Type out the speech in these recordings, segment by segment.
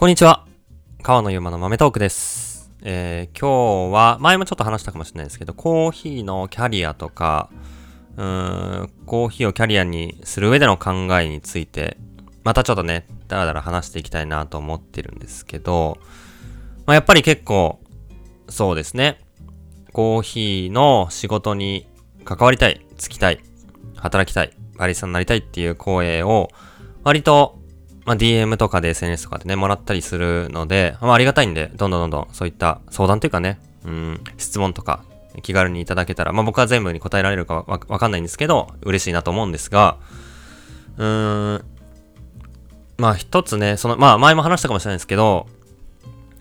こんにちは。川野ゆうまの豆トークです。えー、今日は、前もちょっと話したかもしれないですけど、コーヒーのキャリアとか、うーん、コーヒーをキャリアにする上での考えについて、またちょっとね、だらだら話していきたいなと思ってるんですけど、まあ、やっぱり結構、そうですね。コーヒーの仕事に関わりたい、つきたい、働きたい、バリスタになりたいっていう声を、割と、まあ、DM とかで SNS とかでね、もらったりするので、まあ、ありがたいんで、どんどんどんどんそういった相談というかね、うん、質問とか気軽にいただけたら、まあ、僕は全部に答えられるかわわかんないんですけど、嬉しいなと思うんですが、うーん、まあ一つね、その、まあ前も話したかもしれないですけど、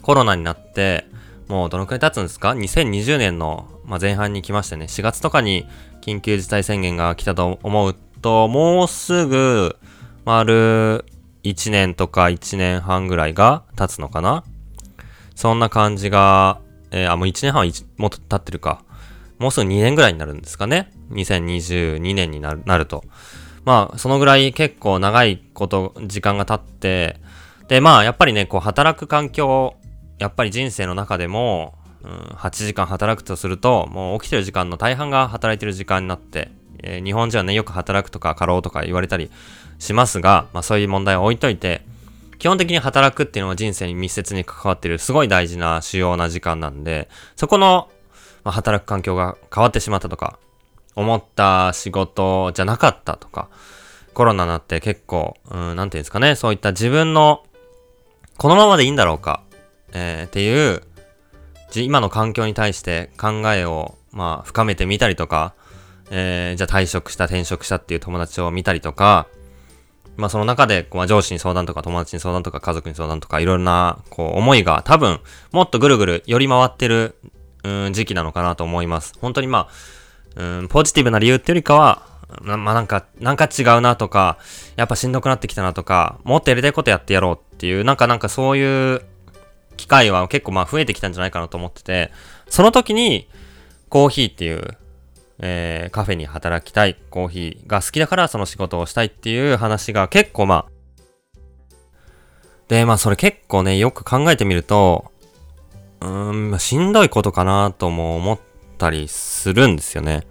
コロナになって、もうどのくらい経つんですか ?2020 年の、まあ、前半に来ましてね、4月とかに緊急事態宣言が来たと思うと、もうすぐ、丸1年とか1年半ぐらいが経つのかな？そんな感じが、えーあ、もう1年半はもっと経ってるか。もうすぐ2年ぐらいになるんですかね ?2022 年になるなると。まあ、そのぐらい結構長いこと、時間が経って、で、まあ、やっぱりね、こう、働く環境、やっぱり人生の中でも、うん、8時間働くとすると、もう起きてる時間の大半が働いてる時間になって、えー日本人はね、よく働くとか過労とか言われたりしますが、まあそういう問題は置いといて、基本的に働くっていうのは人生に密接に関わってるすごい大事な主要な時間なんで、そこの、まあ、働く環境が変わってしまったとか、思った仕事じゃなかったとか、コロナになって結構、うん、なんていうんですかね、そういった自分の、このままでいいんだろうか、えーっていう、今の環境に対して考えを、まあ、深めてみたりとか、えーじゃあ退職した、転職したっていう友達を見たりとか、まあその中で、まあ上司に相談とか友達に相談とか家族に相談とかいろんな、こう思いが多分、もっとぐるぐる寄り回ってる、うん、時期なのかなと思います。本当にまあ、うん、ポジティブな理由ってよりかは、まあなんか、なんか違うなとか、やっぱしんどくなってきたなとか、もっとやりたいことやってやろうっていう、なんかなんかそういう機会は結構まあ増えてきたんじゃないかなと思ってて、その時にコーヒーっていう、えーカフェに働きたい、コーヒーが好きだからその仕事をしたいっていう話が結構まあ、で、まあそれ結構ね、よく考えてみると、うーん、しんどいことかなとも思ったりするんですよね。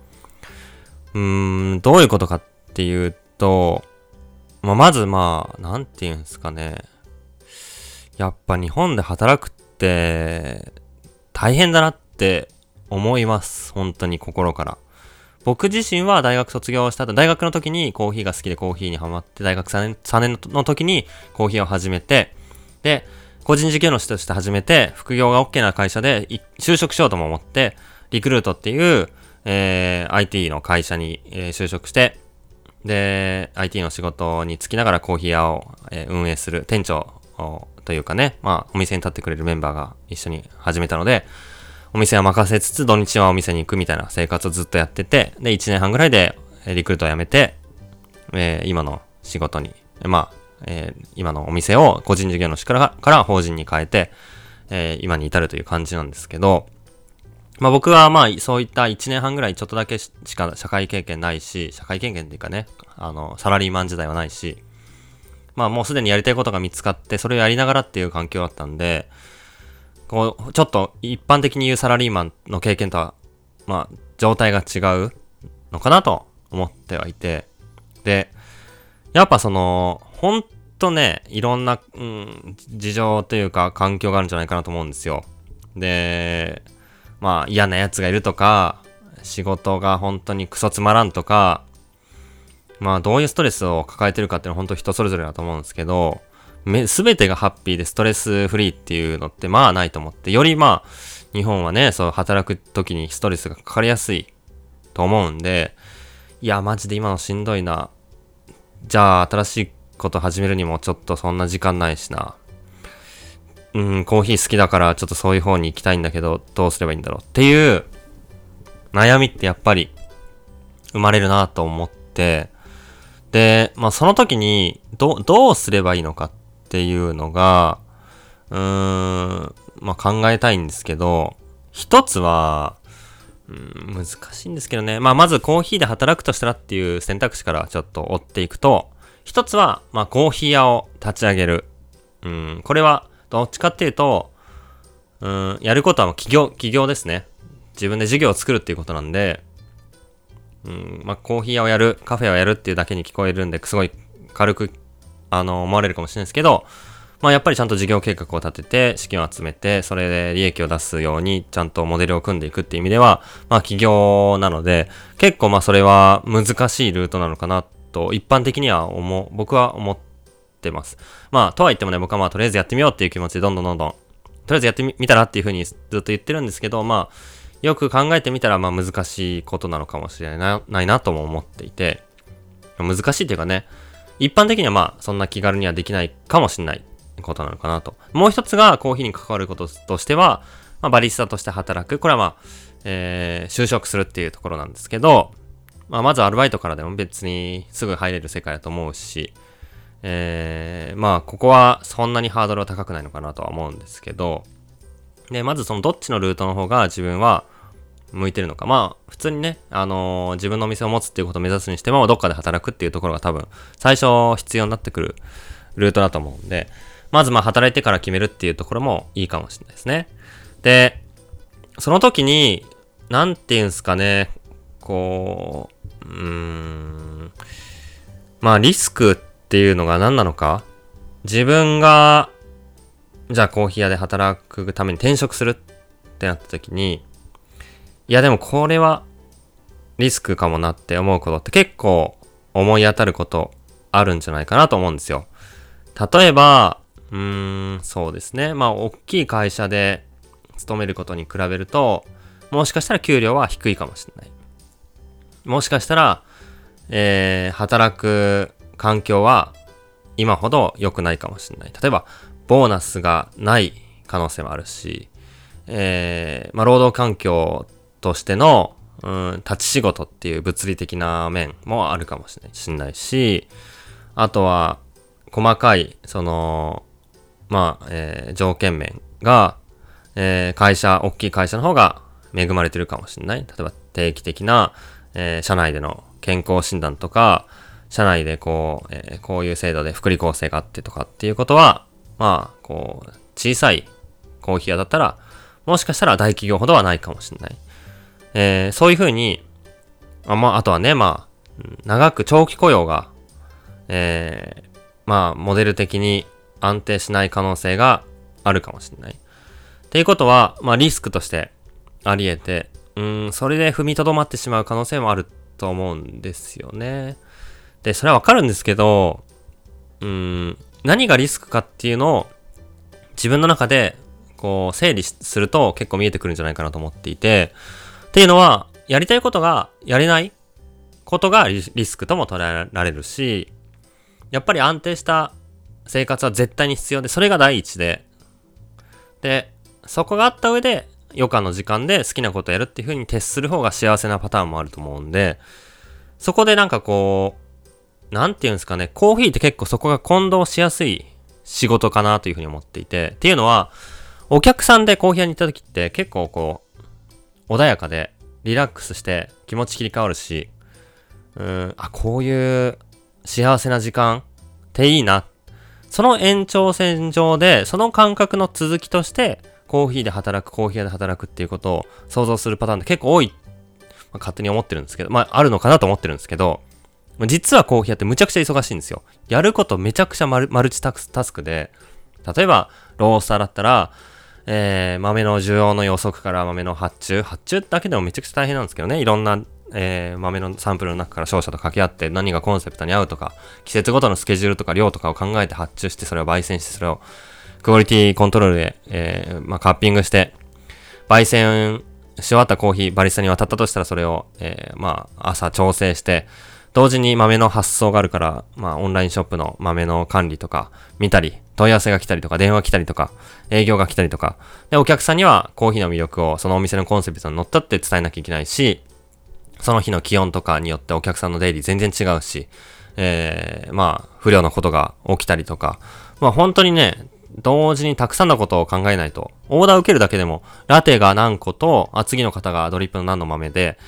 うーん、どういうことかっていうと、まあ、まずまあ、なんて言うんですかね。やっぱ日本で働くって大変だなって思います。本当に心から。僕自身は大学卒業した後、大学の時にコーヒーが好きでコーヒーにハマって、大学3年 ,3 年の時にコーヒーを始めて、で、個人事業主として始めて、副業が OK な会社で就職しようとも思って、リクルートっていう、えー IT の会社に、えー就職して、で、IT の仕事に就きながらコーヒー屋を、えー運営する店長というかね、まあ、お店に立ってくれるメンバーが一緒に始めたので、お店は任せつつ土日はお店に行くみたいな生活をずっとやってて、で、1年半ぐらいでリクルートを辞めて、えー今の仕事に、まあ、えー今のお店を個人事業主からから法人に変えて、えー今に至るという感じなんですけど、まあ僕はまあそういった1年半ぐらいちょっとだけしか社会経験ないし、社会経験っていうかね、あの、サラリーマン時代はないし、まあもうすでにやりたいことが見つかって、それをやりながらっていう環境だったんで、こう、ちょっと一般的に言うサラリーマンの経験とは、まあ状態が違うのかなと思ってはいて、で、やっぱその、ほんとね、いろんな、うん、事情というか環境があるんじゃないかなと思うんですよ。で、まあ嫌な奴がいるとか、仕事が本当にクソつまらんとか、まあどういうストレスを抱えてるかっていうのは本当人それぞれだと思うんですけど、め、すべてがハッピーでストレスフリーっていうのってまあないと思って、よりまあ日本はね、そう働く時にストレスがかかりやすいと思うんで、いやマジで今のしんどいな。じゃあ新しいこと始めるにもちょっとそんな時間ないしな。うん、コーヒー好きだからちょっとそういう方に行きたいんだけど、どうすればいいんだろうっていう悩みってやっぱり生まれるなと思って、で、まあその時にど、どうすればいいのかていうのが、うーん、まあ考えたいんですけど、一つは、うん、難しいんですけどね。まあまずコーヒーで働くとしたらっていう選択肢からちょっと追っていくと、一つは、まあコーヒー屋を立ち上げる。うん、これはどっちかっていうと、うん、やることは企業、企業ですね。自分で事業を作るっていうことなんで、うん、まあ、コーヒー屋をやる、カフェをやるっていうだけに聞こえるんで、すごい軽く、あの、思われるかもしれないですけど、まあ、やっぱりちゃんと事業計画を立てて、資金を集めて、それで利益を出すように、ちゃんとモデルを組んでいくっていう意味では、まあ、企業なので、結構まあ、それは難しいルートなのかなと、一般的には思う、僕は思ってます。まあ、とは言ってもね、僕はまあ、とりあえずやってみようっていう気持ちで、どんどんどんどん、とりあえずやってみたらっていうふうにずっと言ってるんですけど、まあ、よく考えてみたら、まあ、難しいことなのかもしれないなないなとも思っていて、難しいっていうかね、一般的にはまあ、そんな気軽にはできないかもしれないことなのかなと。もう一つがコーヒーに関わることとしては、まあ、バリスタとして働く。これはまあ、えー、就職するっていうところなんですけど、まあ、まずアルバイトからでも別にすぐ入れる世界だと思うし、えー、まあ、ここはそんなにハードルは高くないのかなとは思うんですけど、で、まずそのどっちのルートの方が自分は向いてるのか。まあ、普通にね、あのー、自分のお店を持つっていうことを目指すにしても、どっかで働くっていうところが多分、最初必要になってくるルートだと思うんで、まずまあ働いてから決めるっていうところもいいかもしれないですね。で、その時に、なんて言うんすかね、こう、うーん、まあリスクっていうのが何なのか自分が、じゃあコーヒー屋で働くために転職するってなった時に、いやでもこれはリスクかもなって思うことって結構思い当たることあるんじゃないかなと思うんですよ。例えば、うーん、そうですね。まあ、大きい会社で勤めることに比べると、もしかしたら給料は低いかもしれない。もしかしたら、えー、働く環境は今ほど良くないかもしれない。例えば、ボーナスがない可能性もあるし、えー、まあ、労働環境としての、うん、立ち仕事っていう物理的な面もあるかもしれないし、あとは、細かい、その、まあ、えー、条件面が、えー、会社、大きい会社の方が恵まれてるかもしれない。例えば定期的な、えー、社内での健康診断とか、社内でこう、えー、こういう制度で福利厚生があってとかっていうことは、まあ、こう、小さいコーヒー屋だったら、もしかしたら大企業ほどはないかもしれない。えー、そういうふうに、あまあ、あとはね、まあ、長く長期雇用が、えー、まあ、モデル的に安定しない可能性があるかもしれない。っていうことは、まあリスクとしてあり得て、うん、それで踏みとどまってしまう可能性もあると思うんですよね。で、それはわかるんですけど、うん、何がリスクかっていうのを自分の中でこう整理すると結構見えてくるんじゃないかなと思っていて、っていうのは、やりたいことがやれないことがリスクとも捉えられるし、やっぱり安定した生活は絶対に必要で、それが第一で、で、そこがあった上で、余暇の時間で好きなことをやるっていう風に徹する方が幸せなパターンもあると思うんで、そこでなんかこう、なんて言うんですかね、コーヒーって結構そこが混同しやすい仕事かなという風に思っていて、っていうのは、お客さんでコーヒー屋に行った時って結構こう、穏やかで、リラックスして気持ち切り替わるし、うん、あ、こういう幸せな時間っていいなその延長線上で、その感覚の続きとして、コーヒーで働く、コーヒー屋で働くっていうことを想像するパターンって結構多い、まあ、勝手に思ってるんですけど、まあ、あるのかなと思ってるんですけど、実はコーヒー屋ってむちゃくちゃ忙しいんですよ。やることめちゃくちゃマルチタスクで、例えば、ロースターだったら、えー、豆の需要の予測から豆の発注、発注だけでもめちゃくちゃ大変なんですけどね、いろんなえー、豆のサンプルの中から商社と掛け合って何がコンセプトに合うとか、季節ごとのスケジュールとか量とかを考えて発注して、それを焙煎して、それをクオリティコントロールで、えー、まあ、カッピングして、焙煎し終わったコーヒーバリスタに渡ったとしたらそれを、えー、まあ、朝調整して、同時に豆の発送があるから、まあ、オンラインショップの豆の管理とか見たり、問い合わせが来たりとか、電話来たりとか、営業が来たりとか、で、お客さんにはコーヒーの魅力をそのお店のコンセプトに乗ったって伝えなきゃいけないし、その日の気温とかによってお客さんの出入り全然違うし、えー、まあ、不良のことが起きたりとか、まあ本当にね、同時にたくさんのことを考えないと、オーダー受けるだけでも、ラテが何個と、あ、次の方がドリップの何の豆で、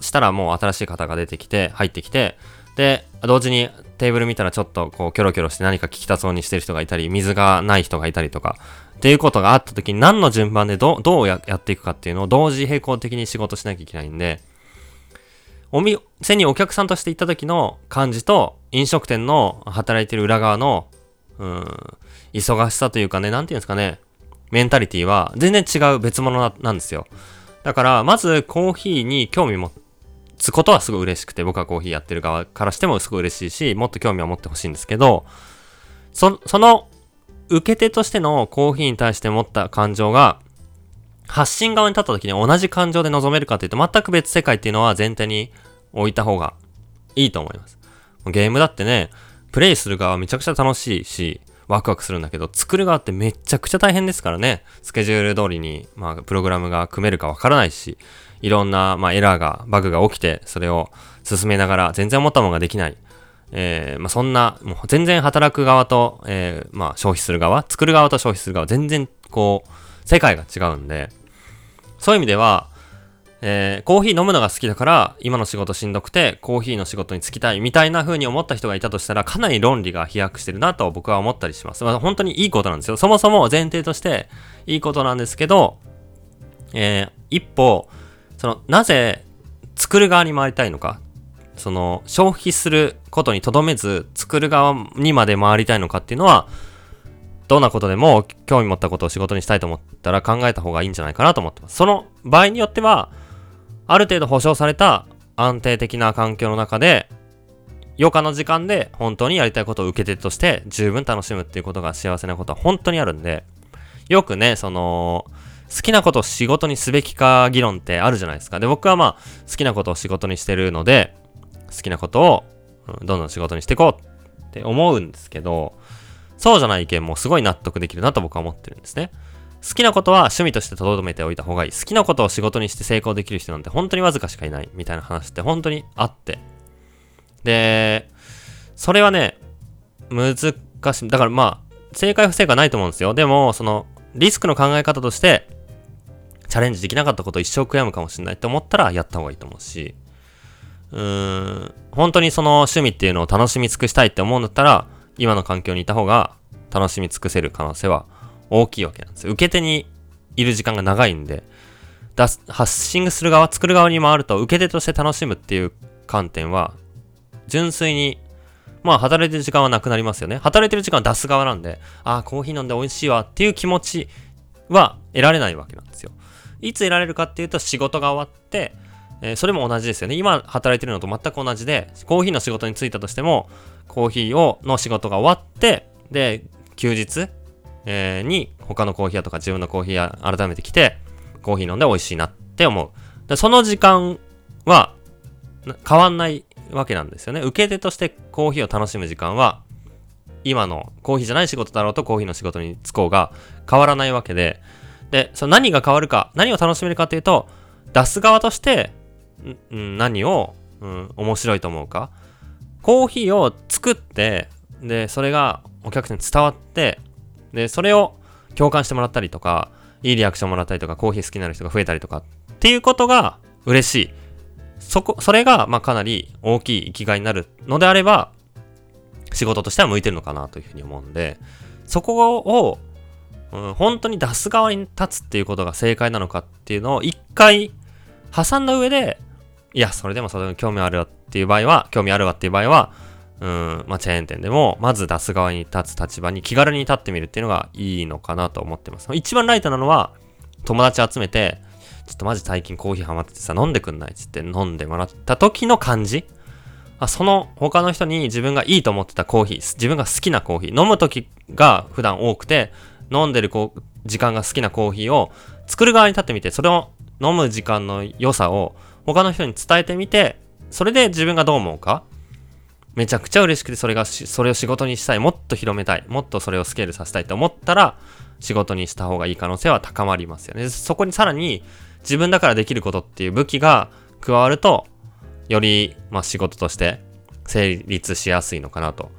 したらもう新しい方が出てきて、入ってきて、で、同時にテーブル見たらちょっとこうキョロキョロして何か聞きたそうにしてる人がいたり、水がない人がいたりとか、っていうことがあった時に何の順番でどどうやっていくかっていうのを同時並行的に仕事しなきゃいけないんで、お店にお客さんとして行った時の感じと、飲食店の働いてる裏側の、うん、忙しさというかね、なんていうんですかね、メンタリティは全然違う別物なんですよ。だから、まずコーヒーに興味持ってつことはすごい嬉しくて、僕はコーヒーやってる側からしてもすごい嬉しいし、もっと興味は持ってほしいんですけど、そ、その受け手としてのコーヒーに対して持った感情が、発信側に立った時に同じ感情で臨めるかというと、全く別世界っていうのは前提に置いた方がいいと思います。ゲームだってね、プレイする側はめちゃくちゃ楽しいし、ワクワクするんだけど、作る側ってめちゃくちゃ大変ですからね。スケジュール通りに、まあ、プログラムが組めるかわからないし、いろんな、まあ、エラーが、バグが起きて、それを進めながら、全然思ったものができない。えー、まあ、そんな、もう全然働く側と、えー、まあ、消費する側、作る側と消費する側、全然、こう、世界が違うんで、そういう意味では、えー、コーヒー飲むのが好きだから、今の仕事しんどくて、コーヒーの仕事に就きたいみたいな風に思った人がいたとしたら、かなり論理が飛躍してるなと僕は思ったりします。まあ、本当にいいことなんですよ。そもそも前提としていいことなんですけど、えー、一歩、その、なぜ作る側に回りたいのか、その、消費することにとどめず、作る側にまで回りたいのかっていうのは、どんなことでも興味持ったことを仕事にしたいと思ったら考えた方がいいんじゃないかなと思ってます。その場合によっては、ある程度保証された安定的な環境の中で、余暇の時間で本当にやりたいことを受け手として十分楽しむっていうことが幸せなことは本当にあるんで、よくね、その、好きなことを仕事にすべきか議論ってあるじゃないですか。で、僕はまあ、好きなことを仕事にしてるので、好きなことをどんどん仕事にしていこうって思うんですけど、そうじゃない意見もすごい納得できるなと僕は思ってるんですね。好きなことは趣味として留めておいた方がいい。好きなことを仕事にして成功できる人なんて本当にわずかしかいないみたいな話って本当にあって。で、それはね、難しい。だからまあ、正解不正解ないと思うんですよ。でも、その、リスクの考え方として、チャレンジできなかったことを一生悔やむかもしれないって思ったらやった方がいいと思うし、うーん、本当にその趣味っていうのを楽しみ尽くしたいって思うんだったら、今の環境にいた方が楽しみ尽くせる可能性は大きいわけなんですよ。受け手にいる時間が長いんで、出す、発信する側、作る側に回ると、受け手として楽しむっていう観点は、純粋に、まあ、働いてる時間はなくなりますよね。働いてる時間は出す側なんで、ああ、コーヒー飲んで美味しいわっていう気持ちは得られないわけなんですよ。いつ得られるかっていうと、仕事が終わって、えー、それも同じですよね。今働いてるのと全く同じで、コーヒーの仕事に就いたとしても、コーヒーを、の仕事が終わって、で、休日、えー、に他のコーヒー屋とか自分のコーヒー屋改めて来て、コーヒー飲んで美味しいなって思う。でその時間は変わんないわけなんですよね。受け手としてコーヒーを楽しむ時間は、今のコーヒーじゃない仕事だろうとコーヒーの仕事に就こうが変わらないわけで、で、その何が変わるか、何を楽しめるかというと、出す側として、ん何を、うん、面白いと思うか。コーヒーを作って、で、それがお客さんに伝わって、で、それを共感してもらったりとか、いいリアクションもらったりとか、コーヒー好きになる人が増えたりとかっていうことが嬉しい。そこ、それが、まあ、かなり大きい生きがいになるのであれば、仕事としては向いてるのかなというふうに思うんで、そこを、うん、本当に出す側に立つっていうことが正解なのかっていうのを一回挟んだ上で、いや、それでもそれに興味あるわっていう場合は、興味あるわっていう場合は、うん、まあ、チェーン店でも、まず出す側に立つ立場に気軽に立ってみるっていうのがいいのかなと思ってます。一番ライトなのは、友達集めて、ちょっとマジ最近コーヒーハマっててさ、飲んでくんないっつって飲んでもらった時の感じあその他の人に自分がいいと思ってたコーヒー、自分が好きなコーヒー、飲む時が普段多くて、飲んでる時間が好きなコーヒーを作る側に立ってみて、それを飲む時間の良さを他の人に伝えてみて、それで自分がどう思うかめちゃくちゃ嬉しくて、それがそれを仕事にしたい、もっと広めたい、もっとそれをスケールさせたいと思ったら、仕事にした方がいい可能性は高まりますよね。そこにさらに、自分だからできることっていう武器が加わると、より、まあ、仕事として成立しやすいのかなと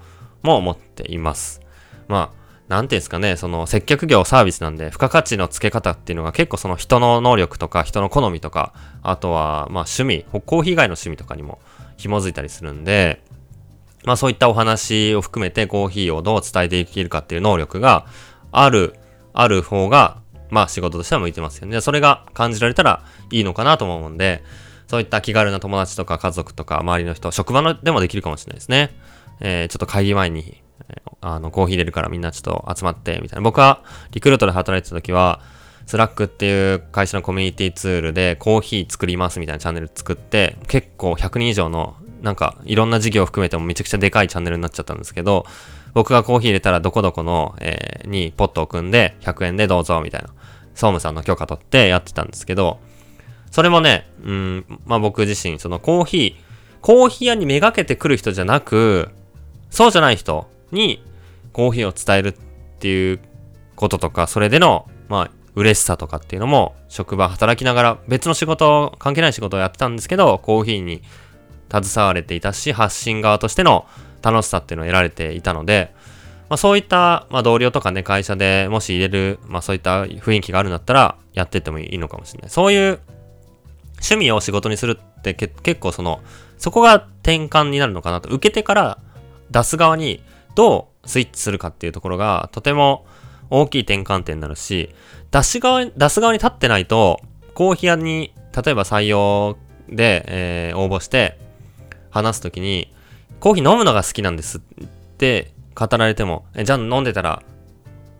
も思っています。まあ、なんていうんですかね、その接客業サービスなんで、付加価値の付け方っていうのが結構その人の能力とか人の好みとか、あとはまあ趣味、コーヒー以外の趣味とかにも紐づいたりするんで、まあそういったお話を含めてコーヒーをどう伝えていけるかっていう能力がある、ある方が、まあ仕事としては向いてますよね。それが感じられたらいいのかなと思うんで、そういった気軽な友達とか家族とか周りの人、職場のでもできるかもしれないですね。えー、ちょっと会議前に、あの、コーヒー入れるからみんなちょっと集まって、みたいな。僕はリクルートで働いてた時は、 Slack っていう会社のコミュニティツールでコーヒー作りますみたいなチャンネル作って、結構100人以上の、なんかいろんな事業を含めてもめちゃくちゃでかいチャンネルになっちゃったんですけど、僕がコーヒー入れたらどこどこの、えー、にポットを組んで100円でどうぞみたいな、総務さんの許可取ってやってたんですけど、それもね、うん、まあ僕自身、そのコーヒー、コーヒー屋にめがけてくる人じゃなく、そうじゃない人にコーヒーを伝えるっていうこととか、それでの、まあ、嬉しさとかっていうのも、職場働きながら別の仕事、関係ない仕事をやってたんですけど、コーヒーに携われていたし、発信側としての楽しさっていうのを得られていたので、まあ、そういった、まあ、同僚とかね、会社でもし入れる、まあ、そういった雰囲気があるんだったら、やってってもいいのかもしれない。そういう趣味を仕事にするって結構その、そこが転換になるのかなと。受けてから出す側にどうスイッチするかっていうところが、とても大きい転換点になるし、出し側、出す側に立ってないと、コーヒー屋に、例えば採用で、えー、応募して、話すときに、コーヒー飲むのが好きなんですって語られても、え、じゃあ飲んでたら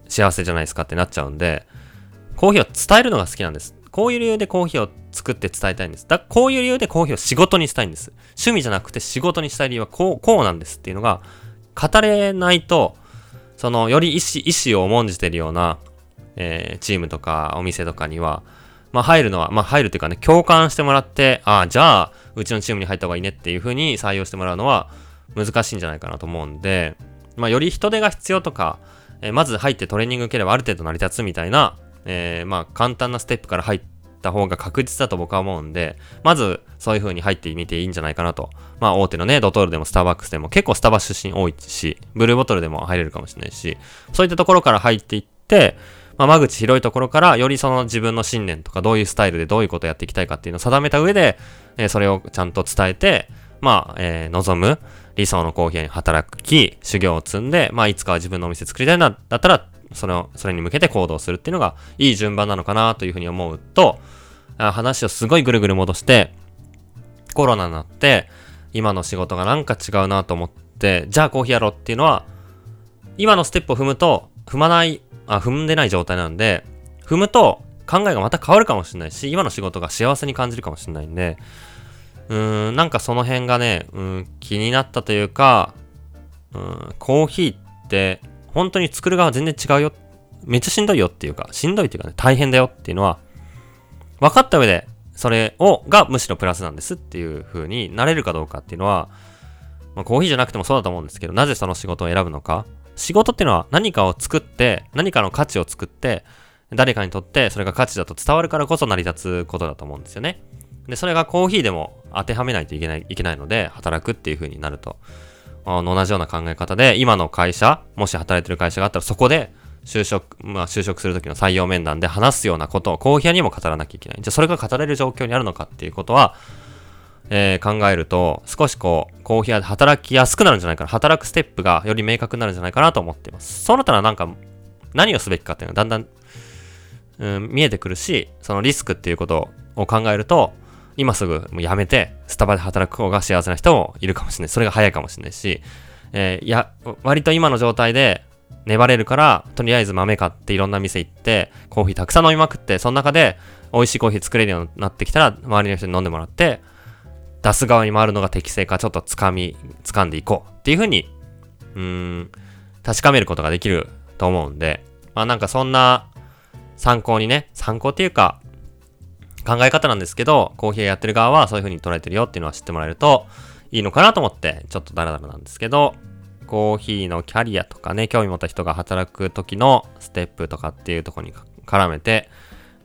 幸せじゃないですかってなっちゃうんで、コーヒーを伝えるのが好きなんです。こういう理由でコーヒーを作って伝えたいんです。だこういう理由でコーヒーを仕事にしたいんです。趣味じゃなくて仕事にしたい理由はこう、こうなんですっていうのが語れないと、その、より意思、意思を重んじてるような、えー、チームとかお店とかには、まあ入るのは、まあ入るっていうかね、共感してもらって、ああ、じゃあ、うちのチームに入った方がいいねっていう風に採用してもらうのは難しいんじゃないかなと思うんで、まあより人手が必要とか、えー、まず入ってトレーニング受ければある程度成り立つみたいな、えー、まあ簡単なステップから入った方が確実だと僕は思うんで、まずそういう風に入ってみていいんじゃないかなと。まあ大手のね、ドトールでもスターバックスでも結構スタバ出身多いし、ブルーボトルでも入れるかもしれないし、そういったところから入っていって、まあ、間口広いところから、よりその自分の信念とか、どういうスタイルでどういうことをやっていきたいかっていうのを定めた上で、えー、それをちゃんと伝えて、まあ、えー、望む理想のコーヒーに働き、修行を積んで、まあ、いつかは自分のお店作りたいな、だったら、それを、それに向けて行動するっていうのが、いい順番なのかなというふうに思うと、話をすごいぐるぐる戻して、コロナになって、今の仕事がなんか違うなと思って、じゃあコーヒーやろうっていうのは、今のステップを踏むと、踏まないあ、踏んでない状態なんで、踏むと考えがまた変わるかもしれないし、今の仕事が幸せに感じるかもしれないんで、うーん、なんかその辺がね、うん、気になったというか、うん、コーヒーって本当に作る側全然違うよ。めっちゃしんどいよっていうか、しんどいっていうかね、大変だよっていうのは、分かった上で、それを、がむしろプラスなんですっていう風になれるかどうかっていうのは、まあ、コーヒーじゃなくてもそうだと思うんですけど、なぜその仕事を選ぶのか。仕事っていうのは何かを作って、何かの価値を作って、誰かにとってそれが価値だと伝わるからこそ成り立つことだと思うんですよね。で、それがコーヒーでも当てはめないといけない、いけないので、働くっていう風になると。あの同じような考え方で、今の会社、もし働いてる会社があったらそこで、就職、まあ就職するときの採用面談で話すようなことをコーヒー屋にも語らなきゃいけない。じゃあそれが語れる状況にあるのかっていうことは、えー、考えると、少しこう、コーヒー屋で働きやすくなるんじゃないかな。働くステップがより明確になるんじゃないかなと思っています。そうなったらなんか、何をすべきかっていうのがだんだん、うん、見えてくるし、そのリスクっていうことを考えると、今すぐもうやめて、スタバで働く方が幸せな人もいるかもしれない。それが早いかもしれないし、えー、いや、割と今の状態で粘れるから、とりあえず豆買っていろんな店行って、コーヒーたくさん飲みまくって、その中で美味しいコーヒー作れるようになってきたら、周りの人に飲んでもらって、出す側に回るのが適正かちょっと掴み、掴んでいこうっていうふうに、うーん、確かめることができると思うんで、まあなんかそんな参考にね、参考っていうか、考え方なんですけど、コーヒーやってる側はそういう風に捉えてるよっていうのは知ってもらえるといいのかなと思って、ちょっとダラダラなんですけど、コーヒーのキャリアとかね、興味持った人が働く時のステップとかっていうとこに絡めて、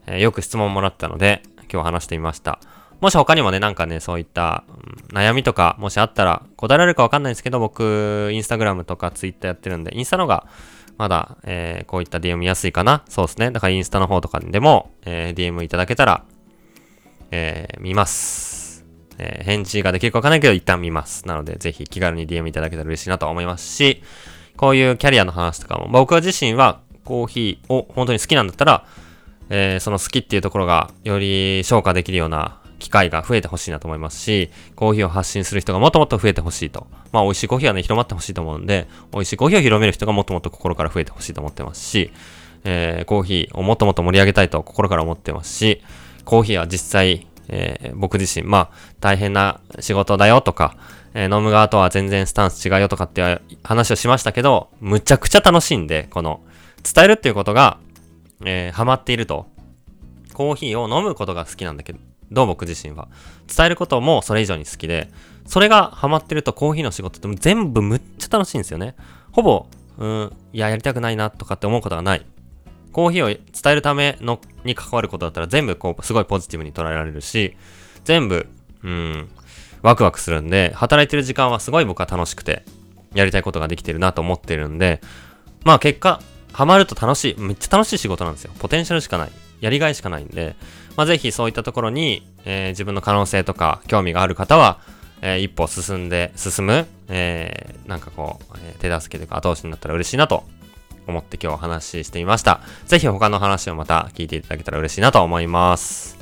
えー、よく質問もらったので、今日話してみました。もし他にもね、なんかね、そういった、うん悩みとか、もしあったら答えられるかわかんないんですけど、僕、インスタグラムとかツイッターやってるんで、インスタの方が、まだ、えー、こういった DM 見やすいかな。そうですね。だからインスタの方とかでも、えー、DM いただけたら、えー、見ます。えー、返事ができるかわかんないけど一旦見ます。なので、ぜひ気軽に DM いただけたら嬉しいなと思いますし、こういうキャリアの話とかも、僕自身はコーヒーを本当に好きなんだったら、えー、その好きっていうところがより消化できるような機会が増えてほしいなと思いますし、コーヒーを発信する人がもっともっと増えてほしいと。まあ美味しいコーヒーはね、広まってほしいと思うんで、美味しいコーヒーを広める人がもっともっと心から増えてほしいと思ってますし、えー、コーヒーをもっともっと盛り上げたいと心から思ってますし、コーヒーは実際、えー、僕自身、まあ、大変な仕事だよとか、えー、飲む側とは全然スタンス違うよとかって話をしましたけど、むちゃくちゃ楽しいんで、この、伝えるっていうことが、えー、ハマっていると。コーヒーを飲むことが好きなんだけど、僕自身は。伝えることもそれ以上に好きで、それがハマってるとコーヒーの仕事って全部むっちゃ楽しいんですよね。ほぼ、うん、いや、やりたくないなとかって思うことがない。コーヒーを伝えるための、に関わることだったら全部こう、すごいポジティブに捉えられるし、全部、うん、ワクワクするんで、働いてる時間はすごい僕は楽しくて、やりたいことができてるなと思ってるんで、まあ結果、ハマると楽しい、めっちゃ楽しい仕事なんですよ。ポテンシャルしかない。やりがいしかないんで、まあぜひそういったところに、えー、自分の可能性とか興味がある方は、えー、一歩進んで、進む、えー、なんかこう、え手助けというか後押しになったら嬉しいなと思って今日お話ししてみました。ぜひ他の話をまた聞いていただけたら嬉しいなと思います。